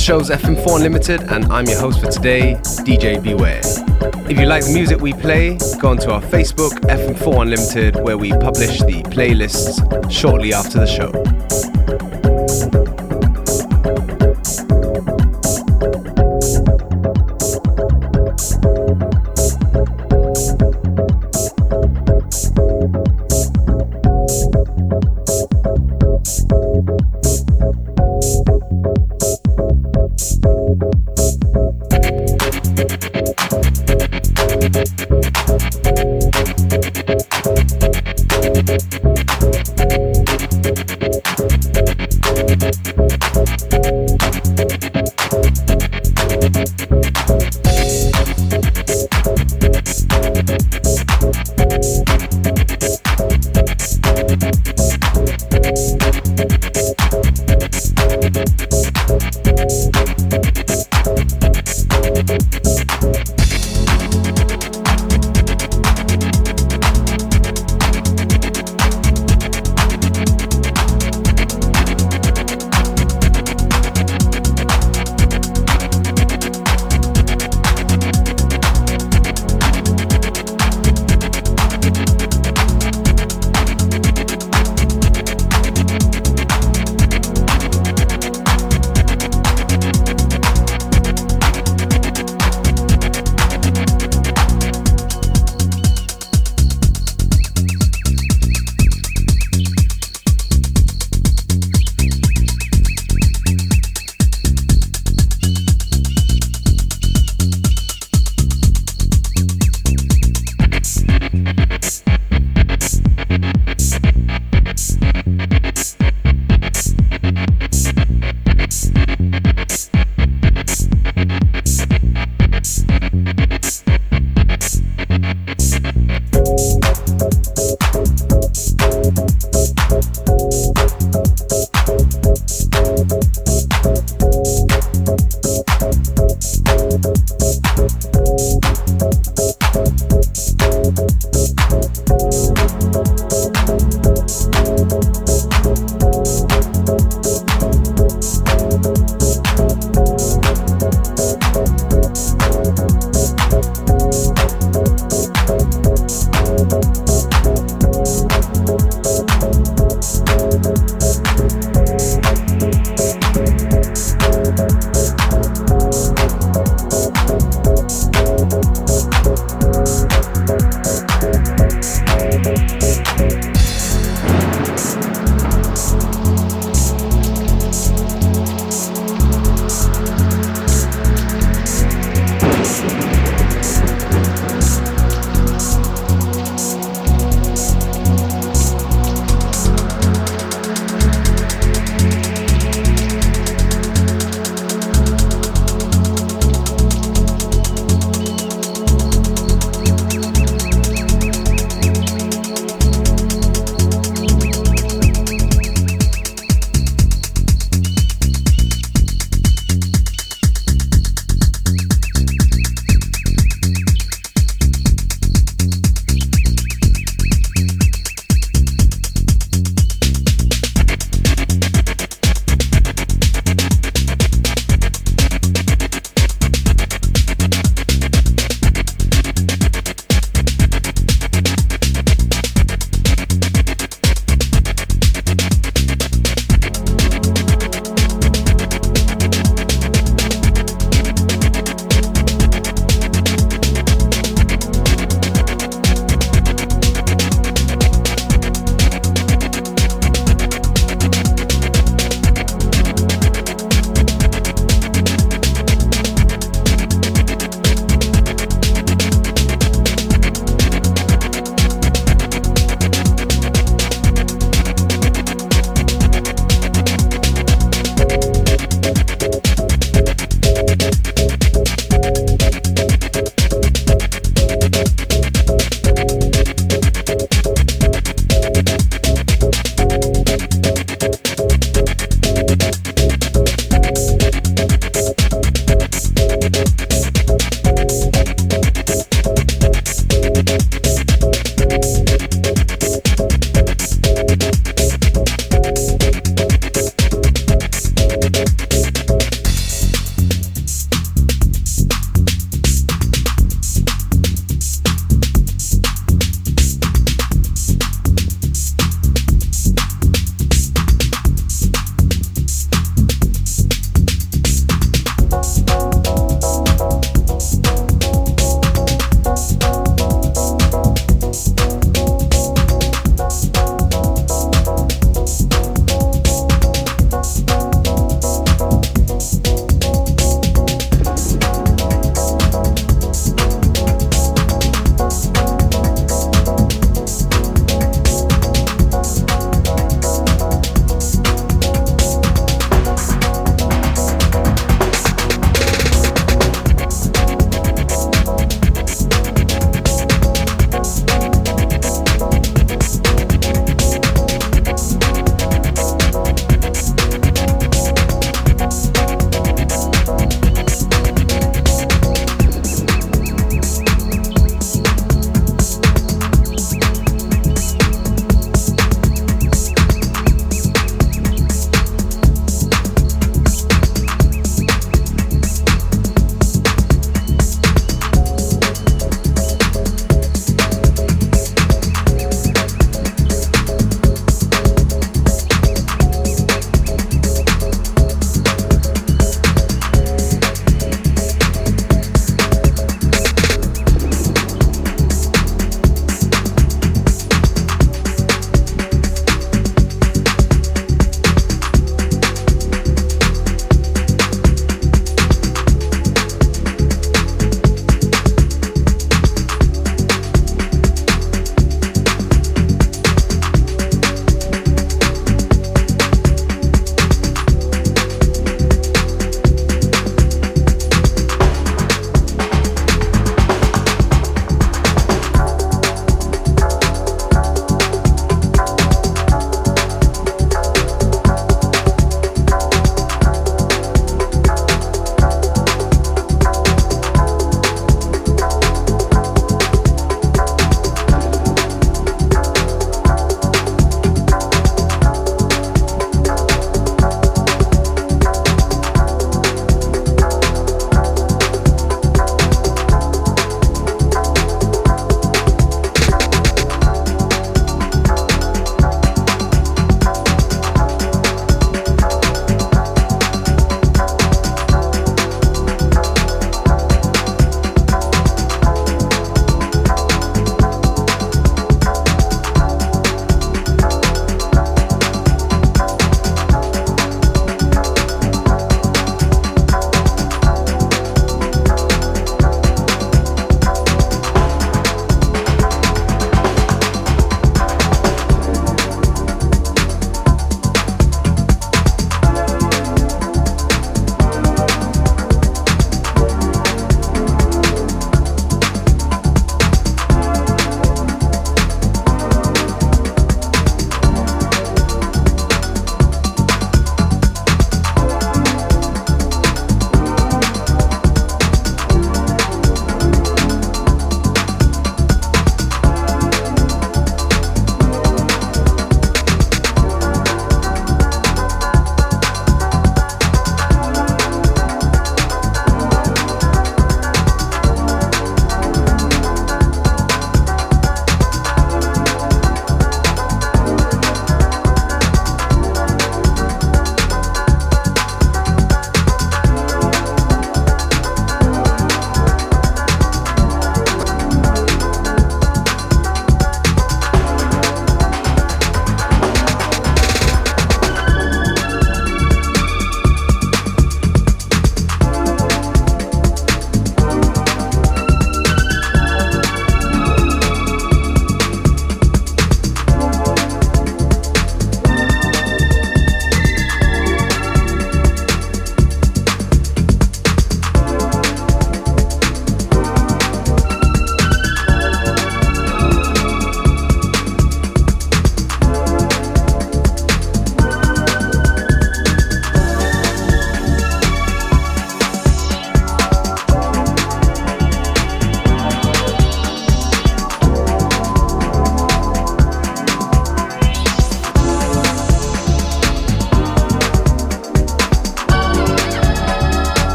The show's FM4 Unlimited, and I'm your host for today, DJ Beware. If you like the music we play, go onto our Facebook, FM4 Unlimited, where we publish the playlists shortly after the show.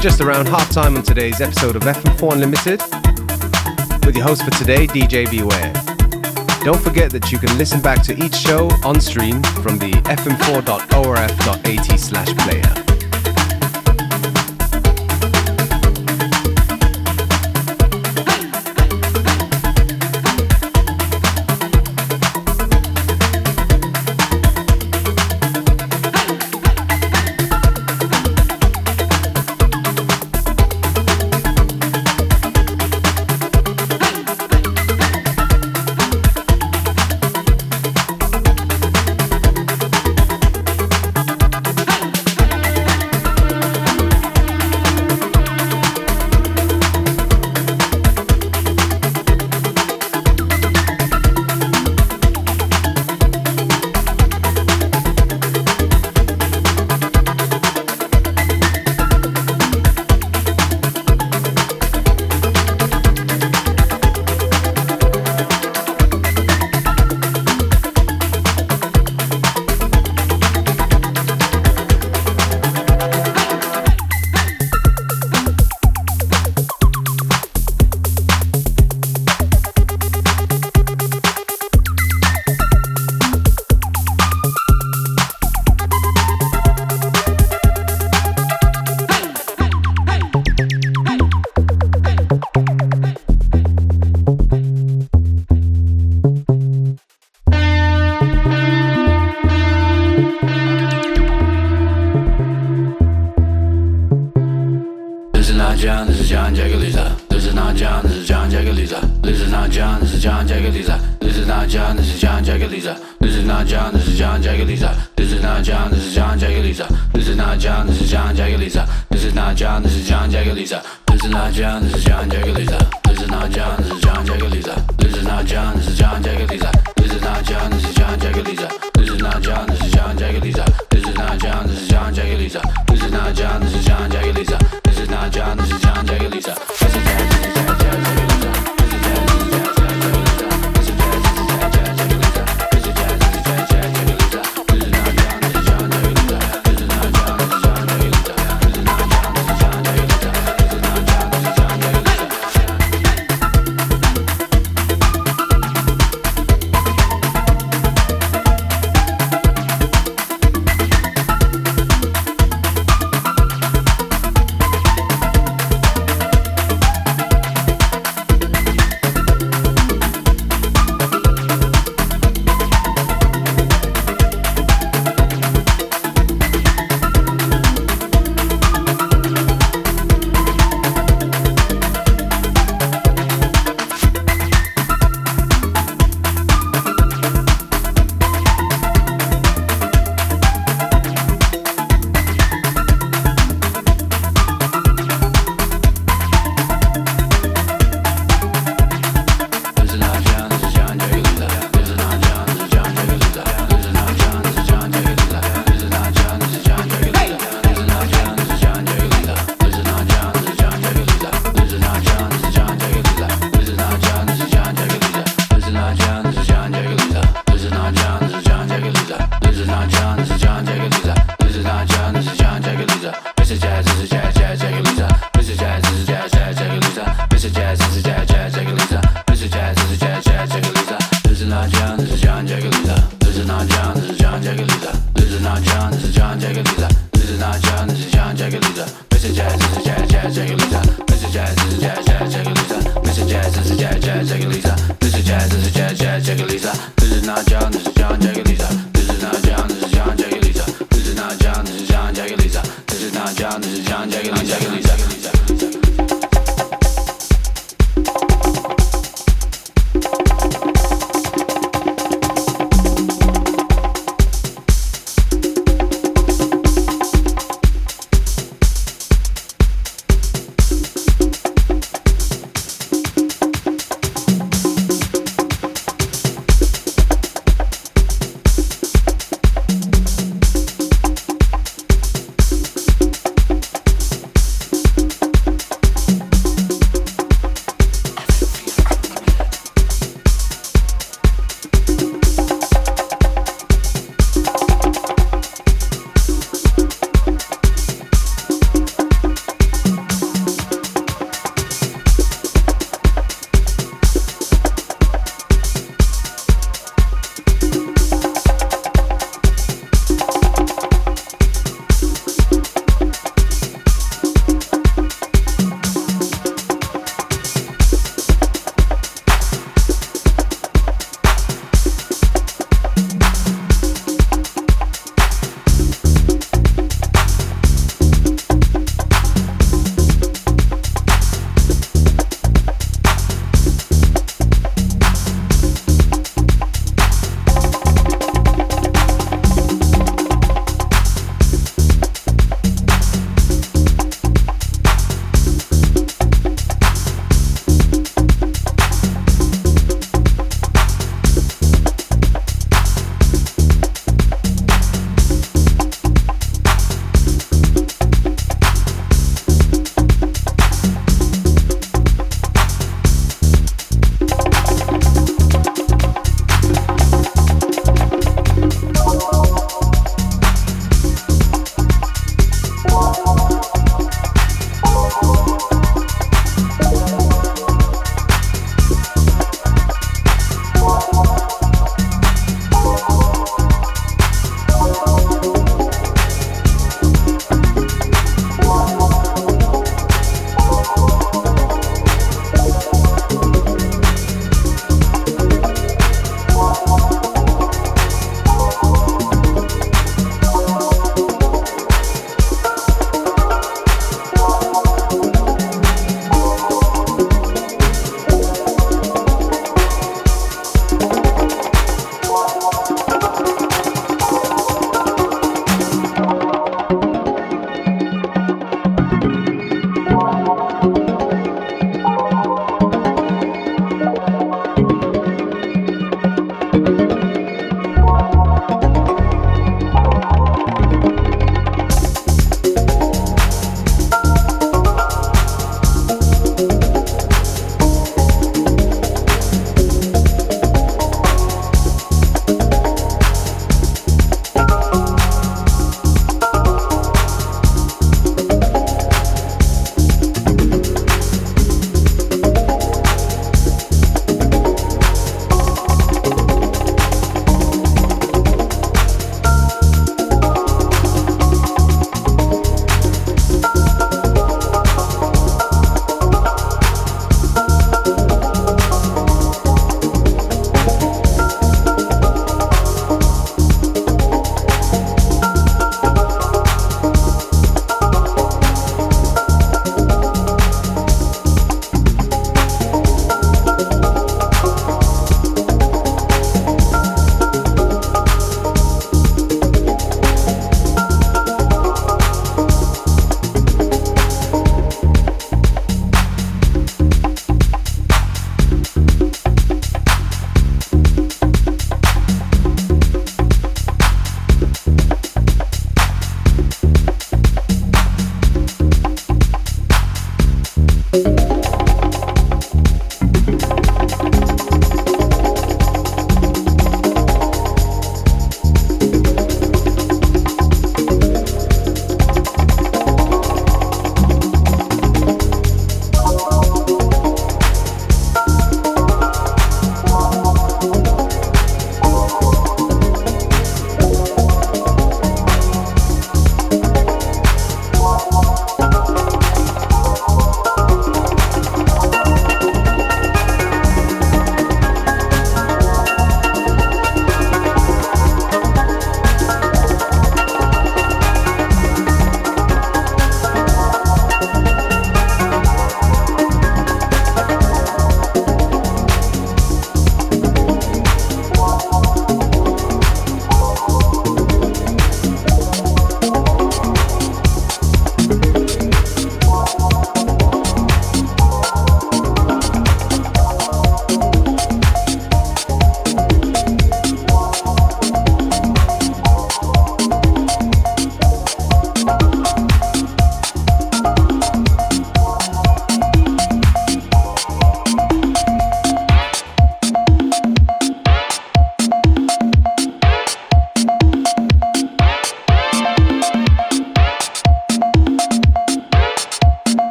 Just around half time on today's episode of FM4 Unlimited with your host for today, DJ Beware. Don't forget that you can listen back to each show on stream from the fm4.orf.at slash player.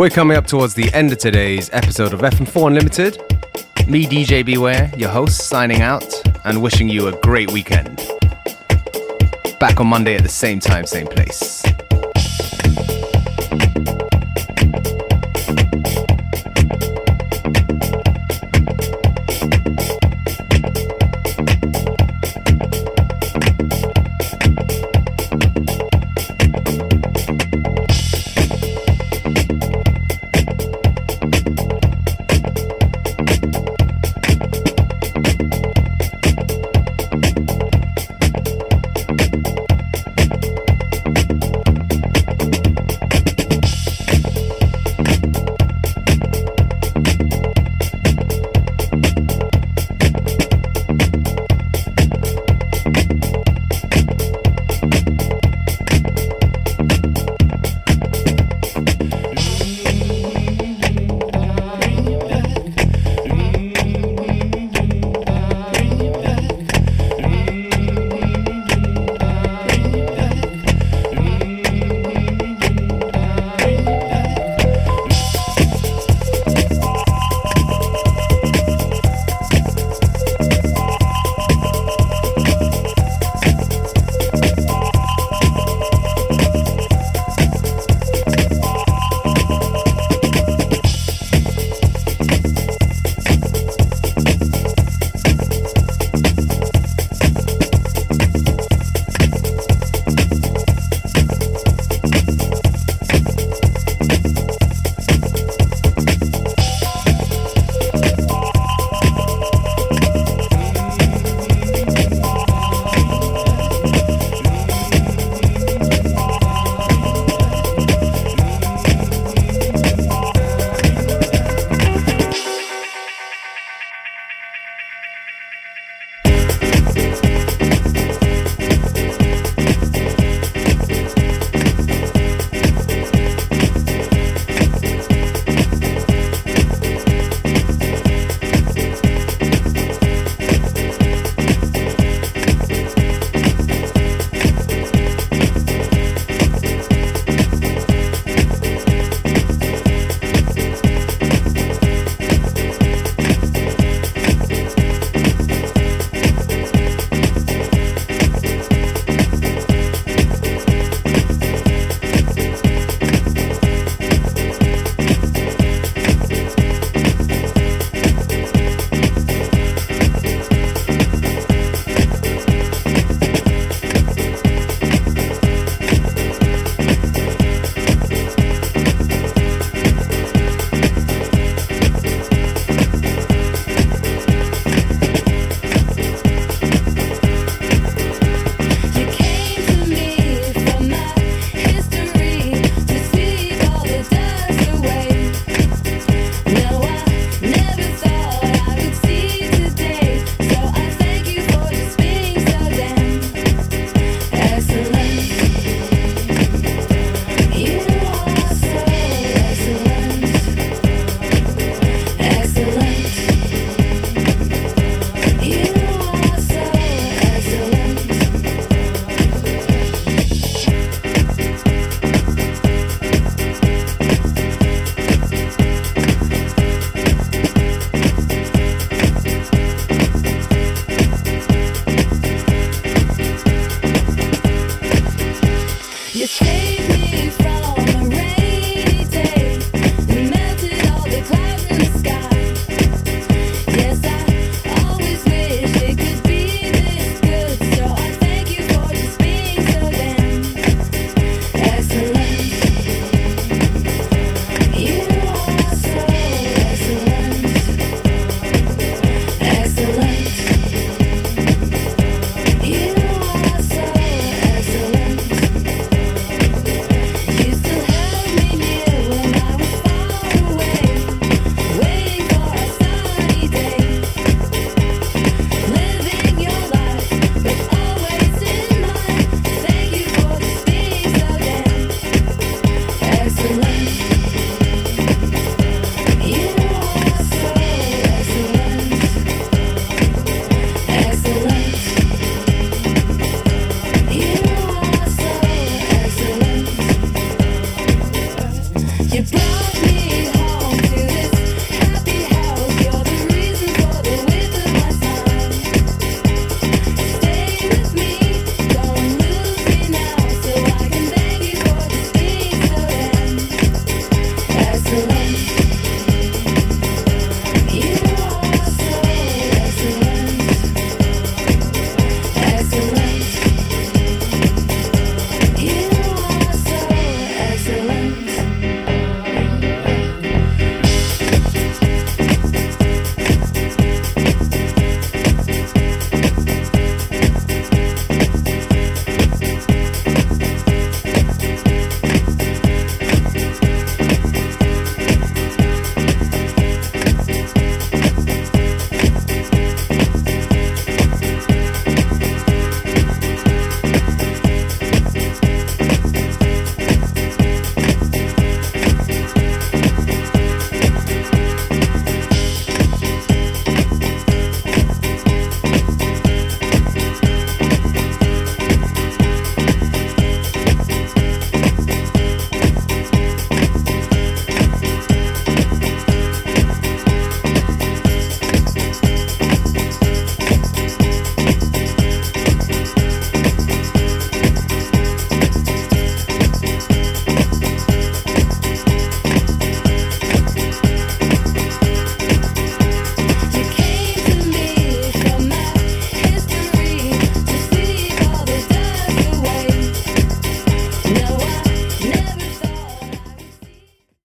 We're coming up towards the end of today's episode of FM4 Unlimited. Me, DJ Beware, your host, signing out and wishing you a great weekend. Back on Monday at the same time, same place.